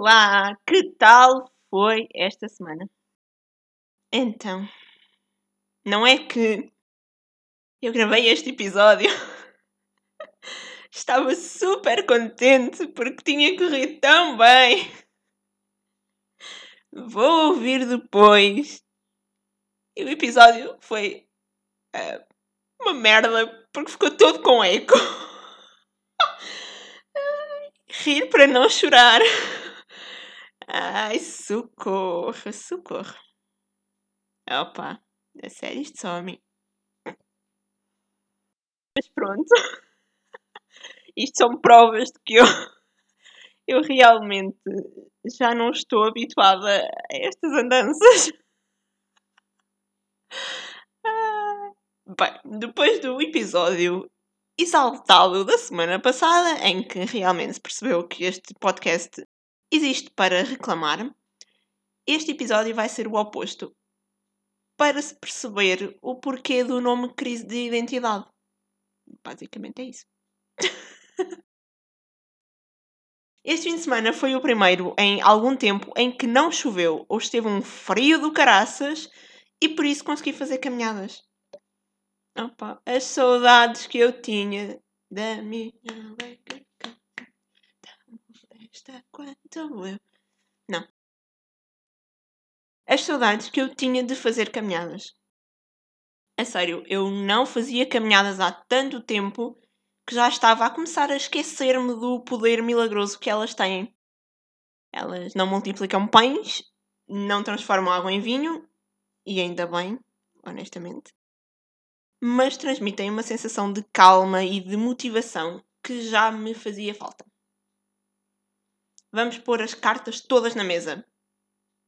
Olá, que tal foi esta semana? Então, não é que eu gravei este episódio, estava super contente porque tinha corrido tão bem. Vou ouvir depois. E o episódio foi uh, uma merda porque ficou todo com eco. Rir para não chorar. Ai, socorro, socorro. Opa, sério isto some. Mas pronto. Isto são provas de que eu, eu realmente já não estou habituada a estas andanças. Bem, depois do episódio exaltado da semana passada, em que realmente se percebeu que este podcast existe para reclamar, este episódio vai ser o oposto. Para se perceber o porquê do nome crise de identidade. Basicamente é isso. Este fim de semana foi o primeiro em algum tempo em que não choveu ou esteve um frio do caraças e por isso consegui fazer caminhadas. Opa, as saudades que eu tinha da minha esta quanto eu. Não. As saudades que eu tinha de fazer caminhadas. A sério, eu não fazia caminhadas há tanto tempo que já estava a começar a esquecer-me do poder milagroso que elas têm. Elas não multiplicam pães, não transformam água em vinho, e ainda bem, honestamente, mas transmitem uma sensação de calma e de motivação que já me fazia falta. Vamos pôr as cartas todas na mesa.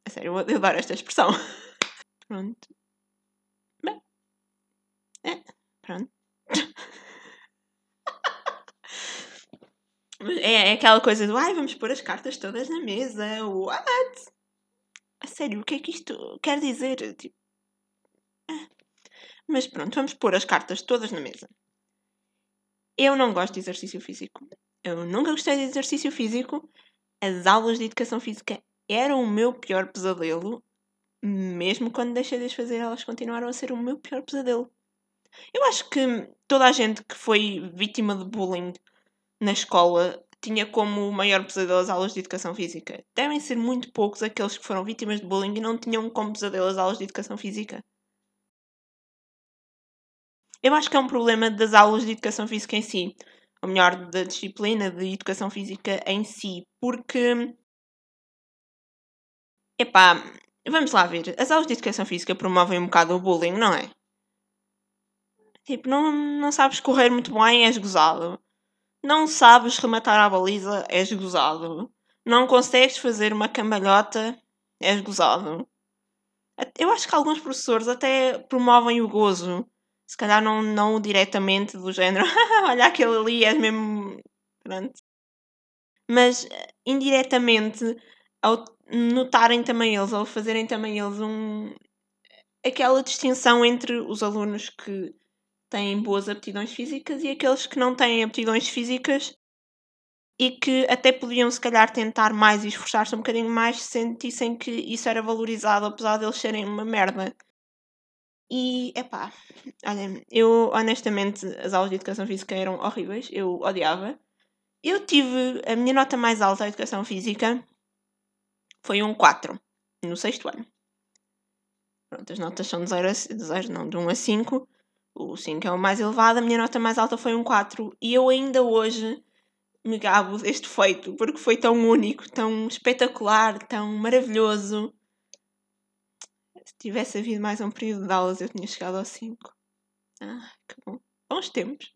A sério, eu adoro esta expressão. Pronto. Bem. É, pronto. É, é, aquela coisa do ai, vamos pôr as cartas todas na mesa. What? A sério, o que é que isto quer dizer? Tipo... Ah. Mas pronto, vamos pôr as cartas todas na mesa. Eu não gosto de exercício físico. Eu nunca gostei de exercício físico as aulas de educação física eram o meu pior pesadelo, mesmo quando deixei de as fazer, elas continuaram a ser o meu pior pesadelo. Eu acho que toda a gente que foi vítima de bullying na escola tinha como maior pesadelo as aulas de educação física. Devem ser muito poucos aqueles que foram vítimas de bullying e não tinham como pesadelo as aulas de educação física. Eu acho que é um problema das aulas de educação física em si ou melhor, da disciplina de educação física em si, porque. Epá, vamos lá ver. As aulas de educação física promovem um bocado o bullying, não é? Tipo, não, não sabes correr muito bem, és gozado. Não sabes rematar a baliza, és gozado. Não consegues fazer uma cambalhota, és gozado. Eu acho que alguns professores até promovem o gozo se calhar não, não diretamente do género, olha aquele ali, és mesmo. Pronto. Mas indiretamente, ao notarem também eles, ao fazerem também eles um. aquela distinção entre os alunos que têm boas aptidões físicas e aqueles que não têm aptidões físicas e que até podiam se calhar tentar mais e esforçar-se um bocadinho mais se sentissem que isso era valorizado apesar de eles serem uma merda. E, epá, olha, eu honestamente as aulas de educação física eram horríveis, eu odiava. Eu tive a minha nota mais alta à educação física foi um 4 no sexto ano. Pronto, as notas são de 0 a 0, não, de 1 a 5. O 5 é o mais elevado, a minha nota mais alta foi um 4 e eu ainda hoje me gabo deste feito porque foi tão único, tão espetacular, tão maravilhoso tivesse havido mais um período de aulas, eu tinha chegado aos 5. Ah, que bom. Bons tempos.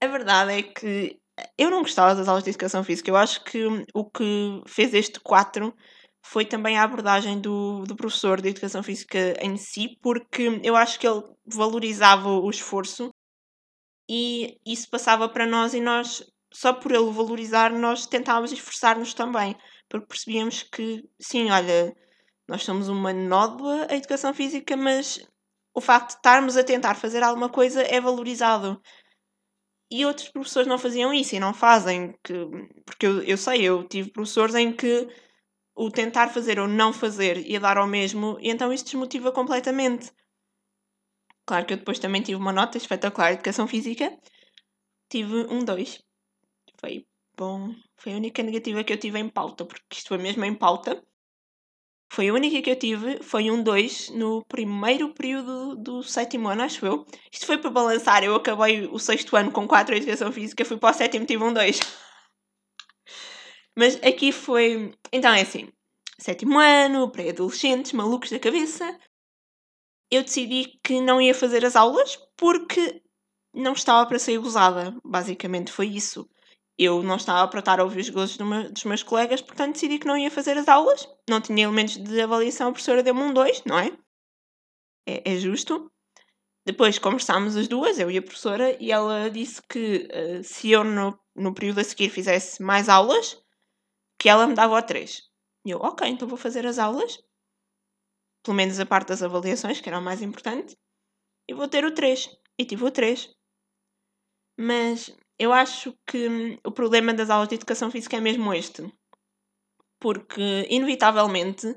A verdade é que eu não gostava das aulas de educação física. Eu acho que o que fez este 4 foi também a abordagem do, do professor de educação física em si, porque eu acho que ele valorizava o esforço e isso passava para nós e nós, só por ele valorizar, nós tentávamos esforçar-nos também, porque percebíamos que, sim, olha, nós somos uma nódoa a educação física, mas o facto de estarmos a tentar fazer alguma coisa é valorizado. e outros professores não faziam isso e não fazem, que, porque eu, eu sei, eu tive professores em que o tentar fazer ou não fazer ia dar ao mesmo, e então isso desmotiva completamente. Claro que eu depois também tive uma nota espetacular de educação física, tive um 2. Foi bom, foi a única negativa que eu tive em pauta, porque isto foi mesmo em pauta. Foi a única que eu tive, foi um 2 no primeiro período do sétimo ano, acho eu. Isto foi para balançar, eu acabei o sexto ano com 4 em educação física, fui para o sétimo tive um 2. Mas aqui foi. Então é assim: sétimo ano, pré-adolescentes, malucos da cabeça. Eu decidi que não ia fazer as aulas porque não estava para ser gozada. Basicamente foi isso. Eu não estava para estar a ouvir os gozos do meu, dos meus colegas, portanto decidi que não ia fazer as aulas. Não tinha elementos de avaliação, a professora deu-me um 2, não é? é? É justo. Depois conversámos as duas, eu e a professora, e ela disse que uh, se eu no, no período a seguir fizesse mais aulas, que ela me dava o 3. E eu, ok, então vou fazer as aulas, pelo menos a parte das avaliações, que era o mais importante, e vou ter o 3. E tive o 3. Mas eu acho que hum, o problema das aulas de educação física é mesmo este. Porque, inevitavelmente,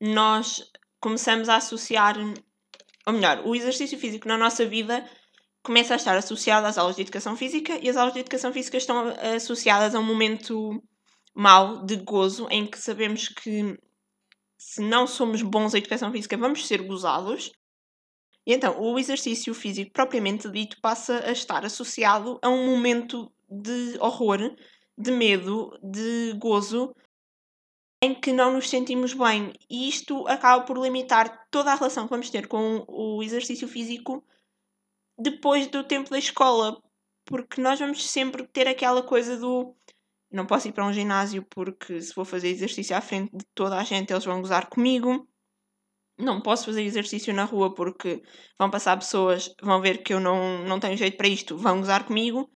nós começamos a associar, ou melhor, o exercício físico na nossa vida começa a estar associado às aulas de educação física e as aulas de educação física estão associadas a um momento mau de gozo em que sabemos que se não somos bons em educação física vamos ser gozados e então, o exercício físico propriamente dito passa a estar associado a um momento de horror, de medo, de gozo, em que não nos sentimos bem. E isto acaba por limitar toda a relação que vamos ter com o exercício físico depois do tempo da escola. Porque nós vamos sempre ter aquela coisa do não posso ir para um ginásio porque se vou fazer exercício à frente de toda a gente eles vão gozar comigo não posso fazer exercício na rua porque vão passar pessoas, vão ver que eu não, não tenho jeito para isto, vão gozar comigo.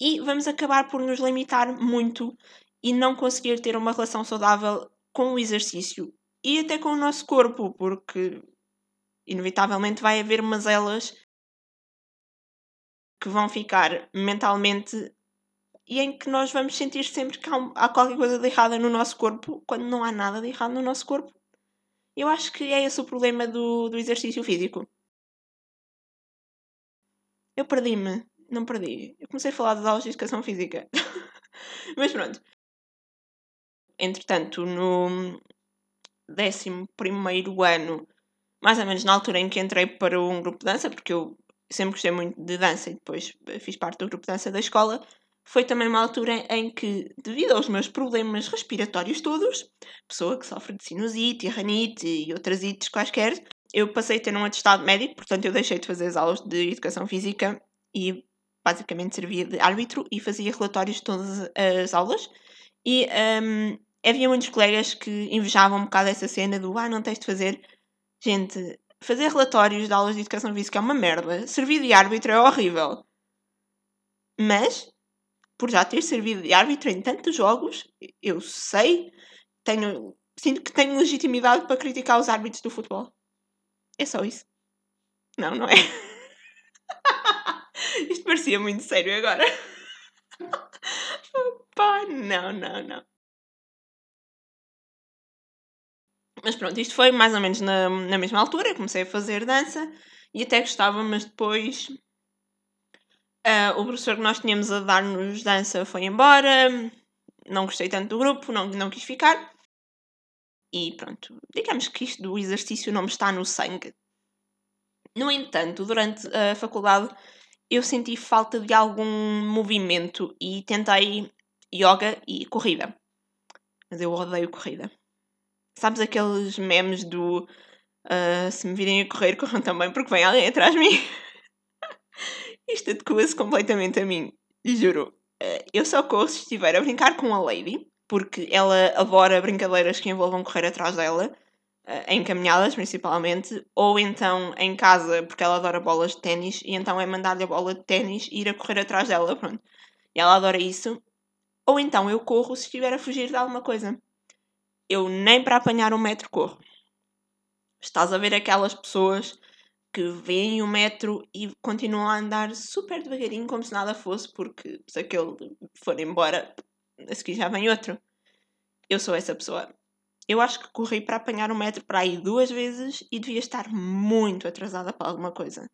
E vamos acabar por nos limitar muito e não conseguir ter uma relação saudável com o exercício e até com o nosso corpo, porque inevitavelmente vai haver mazelas que vão ficar mentalmente e em que nós vamos sentir sempre que há, qualquer coisa de errada no nosso corpo quando não há nada de errado no nosso corpo. Eu acho que é esse o problema do, do exercício físico. Eu perdi-me. Não perdi. Eu comecei a falar das aulas de educação física. Mas pronto. Entretanto, no 11 ano, mais ou menos na altura em que entrei para um grupo de dança, porque eu sempre gostei muito de dança e depois fiz parte do grupo de dança da escola, foi também uma altura em que, devido aos meus problemas respiratórios todos, pessoa que sofre de sinusite, ranite e outras ites quaisquer, eu passei a ter um atestado médico, portanto eu deixei de fazer as aulas de educação física e basicamente servia de árbitro e fazia relatórios de todas as aulas. E um, havia muitos colegas que invejavam um bocado essa cena do ah, não tens de fazer. Gente, fazer relatórios de aulas de educação física é uma merda. Servir de árbitro é horrível. Mas por já ter servido de árbitro em tantos jogos, eu sei, tenho, sinto que tenho legitimidade para criticar os árbitros do futebol. É só isso. Não, não é? Isto parecia muito sério agora. Opa, não, não, não. Mas pronto, isto foi mais ou menos na, na mesma altura. Comecei a fazer dança e até gostava, mas depois Uh, o professor que nós tínhamos a dar-nos dança foi embora, não gostei tanto do grupo, não, não quis ficar. E pronto, digamos que isto do exercício não me está no sangue. No entanto, durante a faculdade eu senti falta de algum movimento e tentei yoga e corrida. Mas eu odeio corrida. Sabes aqueles memes do uh, se me virem a correr, corram também porque vem alguém atrás de mim? Isto adequa-se completamente a mim, juro. Eh, eu só corro se estiver a brincar com a Lady, porque ela adora brincadeiras que envolvam correr atrás dela, eh, em caminhadas principalmente, ou então em casa, porque ela adora bolas de ténis, e então é mandar-lhe a bola de ténis e ir a correr atrás dela, pronto. E ela adora isso. Ou então eu corro se estiver a fugir de alguma coisa. Eu nem para apanhar um metro corro. Estás a ver aquelas pessoas que vêem o metro e continuam a andar super devagarinho como se nada fosse, porque se aquele for embora, a seguir já vem outro. Eu sou essa pessoa. Eu acho que corri para apanhar o metro para aí duas vezes e devia estar muito atrasada para alguma coisa.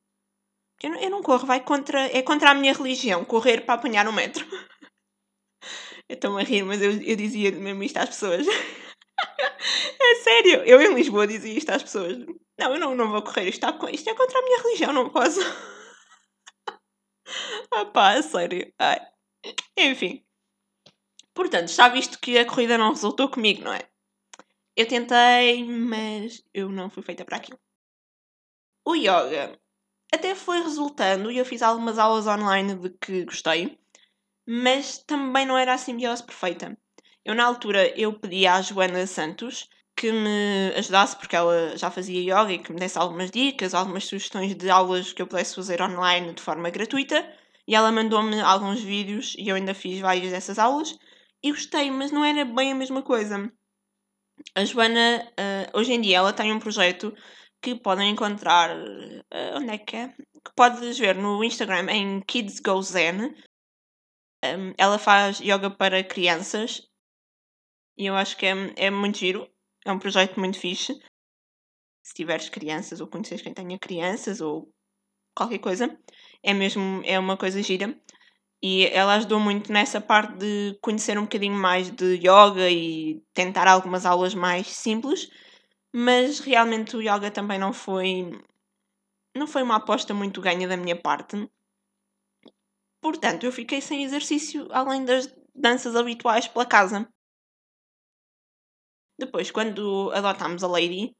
Eu não, eu não corro, vai contra, é contra a minha religião, correr para apanhar o metro. eu estou-me a rir, mas eu, eu dizia mesmo isto às pessoas. é sério, eu em Lisboa dizia isto às pessoas. Não, eu não, não vou correr, isto, está, isto é contra a minha religião, não posso. ah pá, sério. Ai. Enfim. Portanto, está visto que a corrida não resultou comigo, não é? Eu tentei, mas eu não fui feita para aquilo. O yoga até foi resultando e eu fiz algumas aulas online de que gostei, mas também não era a simbiose perfeita. Eu, na altura, eu pedi à Joana Santos que me ajudasse, porque ela já fazia yoga e que me desse algumas dicas, algumas sugestões de aulas que eu pudesse fazer online de forma gratuita. E ela mandou-me alguns vídeos e eu ainda fiz várias dessas aulas e gostei, mas não era bem a mesma coisa. A Joana, uh, hoje em dia, ela tem um projeto que podem encontrar. Uh, onde é que é? Que podes ver no Instagram em Kids Go Zen. Um, ela faz yoga para crianças e eu acho que é, é muito giro. É um projeto muito fixe. Se tiveres crianças ou conheces quem tenha crianças ou qualquer coisa, é mesmo é uma coisa gira. E ela ajudou muito nessa parte de conhecer um bocadinho mais de yoga e tentar algumas aulas mais simples, mas realmente o yoga também não foi não foi uma aposta muito ganha da minha parte. Portanto, eu fiquei sem exercício além das danças habituais pela casa. Depois, quando adotámos a Lady,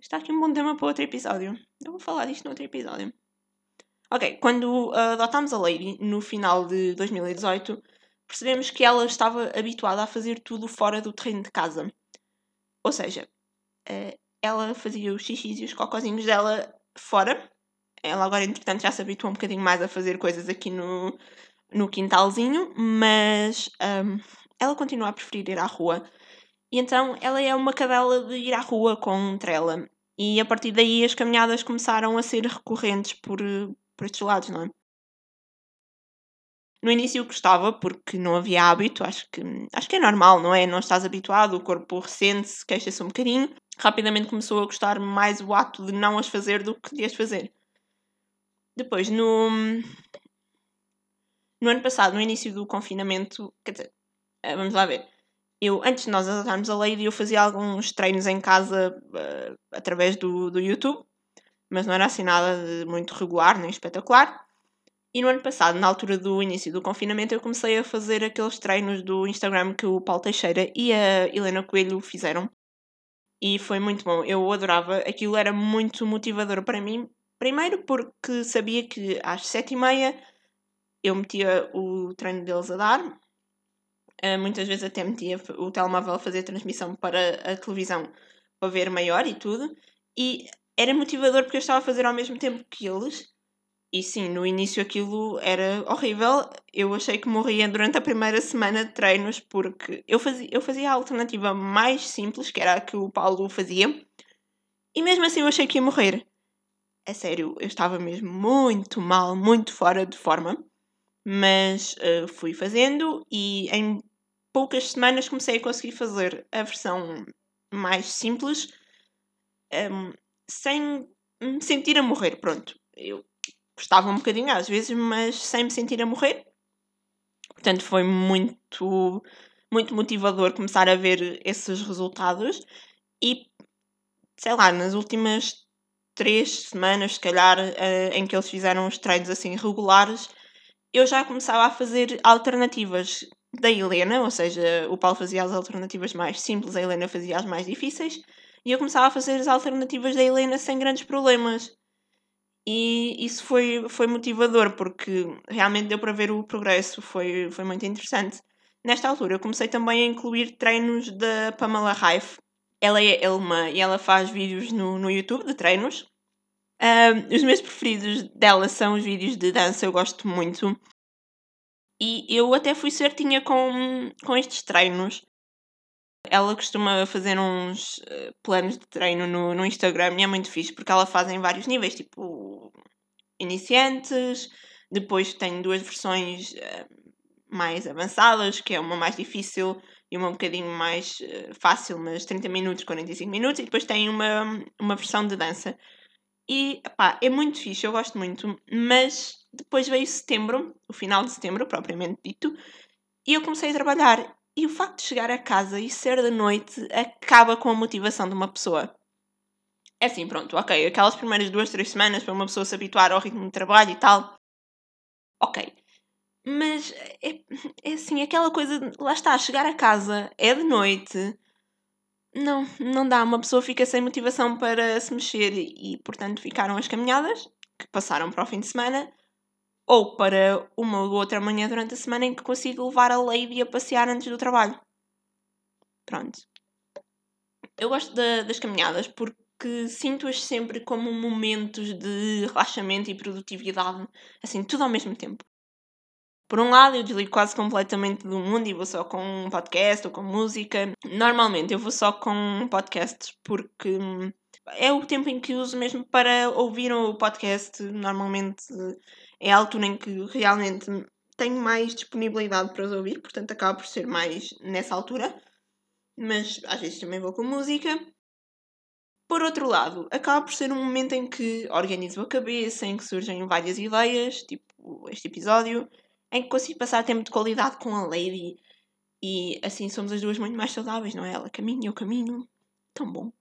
está aqui um bom tema para outro episódio. Eu vou falar disto no outro episódio. Ok, quando adotámos a Lady, no final de 2018, percebemos que ela estava habituada a fazer tudo fora do terreno de casa. Ou seja, eh, ela fazia os xixis e os cocozinhos dela fora. Ela agora, entretanto, já se habituou um bocadinho mais a fazer coisas aqui no, no quintalzinho, mas um, ela continua a preferir ir à rua. E então ela é uma cadela de ir à rua com trela. E a partir daí as caminhadas começaram a ser recorrentes por, por estes lados, não é? No início gostava, porque não havia hábito, acho que, acho que é normal, não é? Não estás habituado, o corpo recente-se, queixa-se um bocadinho. Rapidamente começou a gostar mais o ato de não as fazer do que de as fazer. Depois, no, no ano passado, no início do confinamento, eh, vamos lá ver. Eu, antes de nós adotarmos a Lady, eu fazia alguns treinos em casa uh, através do, do YouTube mas não era assim nada muito regular nem espetacular. E no ano passado, na altura do início do confinamento, eu comecei a fazer aqueles treinos do Instagram que o Paulo Teixeira e a Helena Coelho fizeram. E foi muito bom. Eu adorava. Aquilo era muito motivador para mim. Primeiro porque sabia que às sete e meia eu metia o treino deles a dar. Uh, muitas vezes até metia o telemóvel a fazer transmissão para a televisão para ver maior e tudo. E era motivador porque eu estava a fazer ao mesmo tempo que eles. E sim, no início aquilo era horrível. Eu achei que morria durante a primeira semana de treinos porque eu fazia, eu fazia a alternativa mais simples, que era a que o Paulo fazia, e mesmo assim eu achei que ia morrer. É sério, eu estava mesmo muito mal, muito fora de forma, mas uh, fui fazendo e em poucas semanas comecei a conseguir fazer a versão mais simples. Um, sem me sentir a morrer. Pronto, eu gostava um bocadinho às vezes, mas sem me sentir a morrer. Portanto, foi muito, muito motivador começar a ver esses resultados. E, sei lá, nas últimas três semanas, se calhar, uh, em que eles fizeram os treinos assim regulares, eu já começava a fazer alternativas da Helena, ou seja, o Paulo fazia as alternativas mais simples, a Helena fazia as mais difíceis. E eu começava a fazer as alternativas da Helena sem grandes problemas. E isso foi, foi motivador, porque realmente deu para ver o progresso, foi, foi muito interessante. Nesta altura, eu comecei também a incluir treinos da Pamela Raif. Ela é alemã e ela faz vídeos no, no YouTube de treinos. Um, os meus preferidos dela são os vídeos de dança, eu gosto muito. E eu até fui certinha com, com estes treinos. Ela costuma fazer uns uh, planos de treino no, no Instagram e é muito fixe porque ela faz em vários níveis, tipo iniciantes, depois tem duas versões uh, mais avançadas, que é uma mais difícil e uma um bocadinho mais uh, fácil, mas 30 minutos, 45 minutos, e depois tem uma, uma versão de dança. E pá, é muito fixe, eu gosto muito, mas depois veio setembro, o final de setembro, propriamente dito, e eu comecei a trabalhar. E o facto de chegar a casa e ser de noite acaba com a motivação de uma pessoa. É assim, pronto, ok, aquelas primeiras duas, três semanas para uma pessoa se habituar ao ritmo de trabalho e tal, ok. Mas é, é assim, aquela coisa, de, lá está, chegar a casa, é de noite, não, não dá. Uma pessoa fica sem motivação para se mexer e, portanto, ficaram as caminhadas, que passaram para o fim de semana, ou para uma ou outra manhã durante a semana em que consigo levar a Lady a passear antes do trabalho. Pronto. Eu gosto de, das caminhadas porque sinto-as sempre como momentos de relaxamento e produtividade, assim, tudo ao mesmo tempo. Por um lado, eu desligo quase completamente do mundo e vou só com um podcast ou com música. Normalmente eu vou só com podcasts porque é o tempo em que uso mesmo para ouvir o podcast. Normalmente é a altura em que realmente tenho mais disponibilidade para os ouvir, portanto acaba por ser mais nessa altura. Mas às vezes também vou com música. Por outro lado, acaba por ser um momento em que organizo a cabeça, em que surgem várias ideias, tipo este episódio, em que consigo passar tempo de qualidade com a Lady e assim somos as duas muito mais saudáveis, não é? Ela caminha, eu caminho. Tão bom.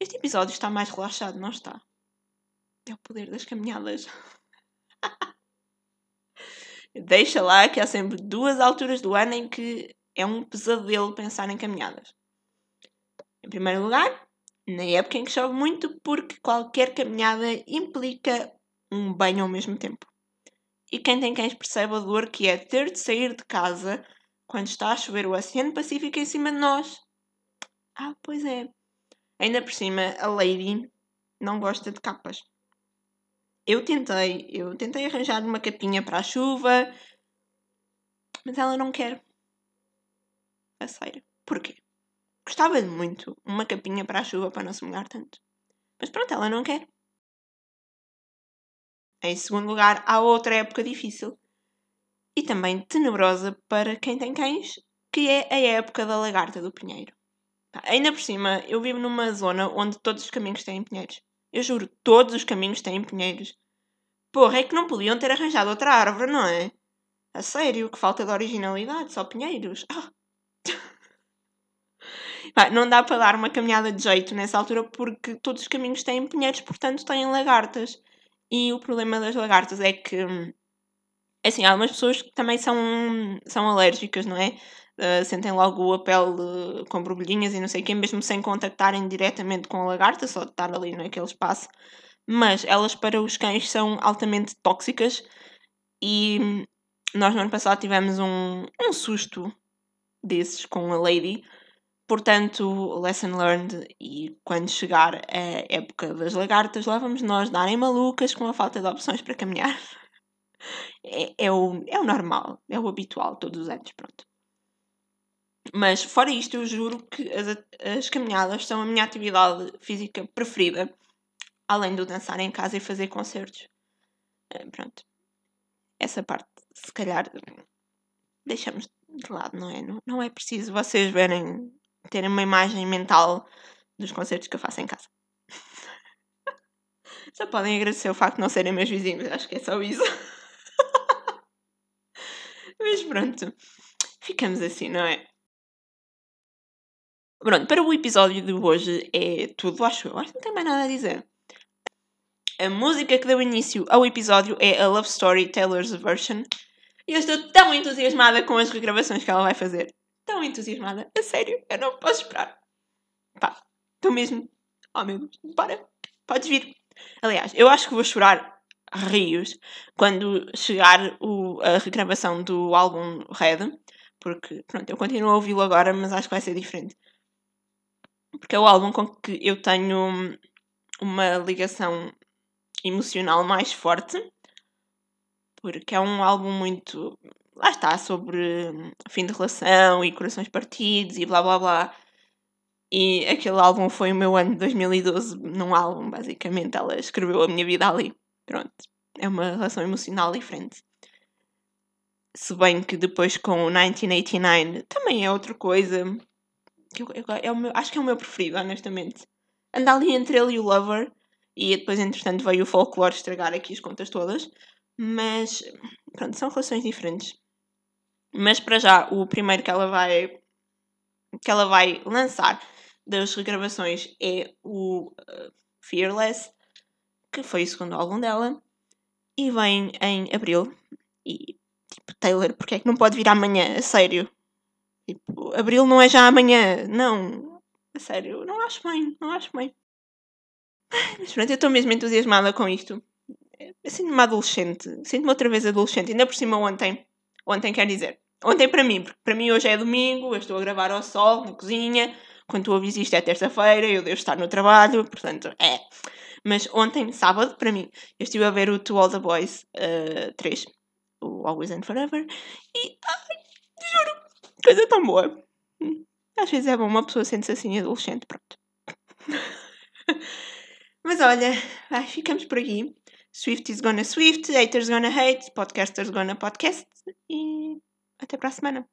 Este episódio está mais relaxado, não está? É o poder das caminhadas. Deixa lá que há sempre duas alturas do ano em que é um pesadelo pensar em caminhadas. Em primeiro lugar, na época em que chove muito, porque qualquer caminhada implica um banho ao mesmo tempo. E quem tem cães percebe a dor que é ter de sair de casa quando está a chover o Oceano Pacífico em cima de nós. Ah, pois é. Ainda por cima, a Lady não gosta de capas. Eu tentei, eu tentei arranjar uma capinha para a chuva, mas ela não quer. A sério. Porquê? Gostava de muito uma capinha para a chuva para não se molhar tanto. Mas pronto, ela não quer. Em segundo lugar, há outra época difícil e também tenebrosa para quem tem cães, que é a época da lagarta do pinheiro. Ainda por cima, eu vivo numa zona onde todos os caminhos têm pinheiros. Eu juro, todos os caminhos têm pinheiros. Porra, é que não podiam ter arranjado outra árvore, não é? A sério, que falta de originalidade, só pinheiros. Ah. não dá para dar uma caminhada de jeito nessa altura porque todos os caminhos têm pinheiros, portanto têm lagartas. E o problema das lagartas é que, assim, há algumas pessoas que também são, são alérgicas, não é? Uh, sentem logo a pele com borbulhinhas e não sei o quê, mesmo sem contactarem diretamente com a lagarta, só de estar ali naquele espaço. Mas elas para os cães são altamente tóxicas e nós no ano passado tivemos um, um susto desses com a Lady Portanto, lesson learned, e quando chegar a época das lagartas, lá vamos nós darem malucas com a falta de opções para caminhar. É, é, o, é o normal, é o habitual, todos os anos, pronto. Mas, fora isto, eu juro que as, as caminhadas são a minha atividade física preferida, além do dançar em casa e fazer concertos. Eh, pronto. Essa parte, se calhar, deixamos de lado, não é? Não, não é preciso vocês verem terem uma imagem mental dos concertos que eu faço em casa. Só podem agradecer o facto de não serem meus vizinhos, acho que é só isso. Mas pronto, ficamos assim, não é? Pronto, para o episódio de hoje é tudo, acho eu. Acho que não tem mais nada a dizer. A música que deu início ao episódio é a Love Story Taylor's Version. E eu estou tão entusiasmada com as regravações que ela vai fazer tão entusiasmada. A sério, eu não posso esperar. Pá, estou mesmo. Oh meu Deus, para, podes vir. Aliás, eu acho que vou chorar rios quando chegar o, a regravação do álbum Red, porque, pronto, eu continuo a ouvi-lo agora, mas acho que vai ser diferente. Porque é o álbum com que eu tenho uma ligação emocional mais forte, porque é um álbum muito lá está, sobre hum, fim de relação e corações partidos e blá blá blá. E aquele álbum foi o meu ano de 2012 num álbum, basicamente. Ela escreveu a minha vida ali. Pronto. É uma relação emocional diferente. Se bem que depois com o 1989 também é outra coisa. Que eu, eu, é o meu, acho que é o meu preferido, honestamente. Anda ali entre ele e o Lover. E depois, entretanto, veio o folclore estragar aqui as contas todas. Mas, pronto, são relações diferentes. Mas para já, o primeiro que ela vai que ela vai lançar das regravações é o uh, Fearless, que foi o segundo álbum dela, e vem em abril. E, tipo, Taylor, porque é que não pode vir amanhã? A sério. Tipo, abril não é já amanhã. Não. A sério, não acho bem, não acho bem. Mas pronto, eu estou mesmo entusiasmada com isto. Eu sinto-me adolescente. Sinto-me outra vez adolescente. Ainda por cima ontem. Ontem quer dizer. Ontem para mim, porque para mim hoje é domingo, eu estou a gravar ao sol, na cozinha, quando tu ouvis isto é terça-feira, eu devo estar no trabalho, portanto, é. Mas ontem, sábado, para mim, eu estive a ver o To All The Boys uh, 3, o Always and Forever, e, ai, juro, coisa tão boa. Às vezes é bom uma pessoa sente-se assim adolescente, pronto. Mas olha, ai, ficamos por aqui. Swift is gonna Swift, haters gonna hate, podcasters gonna podcast, e até para a semana.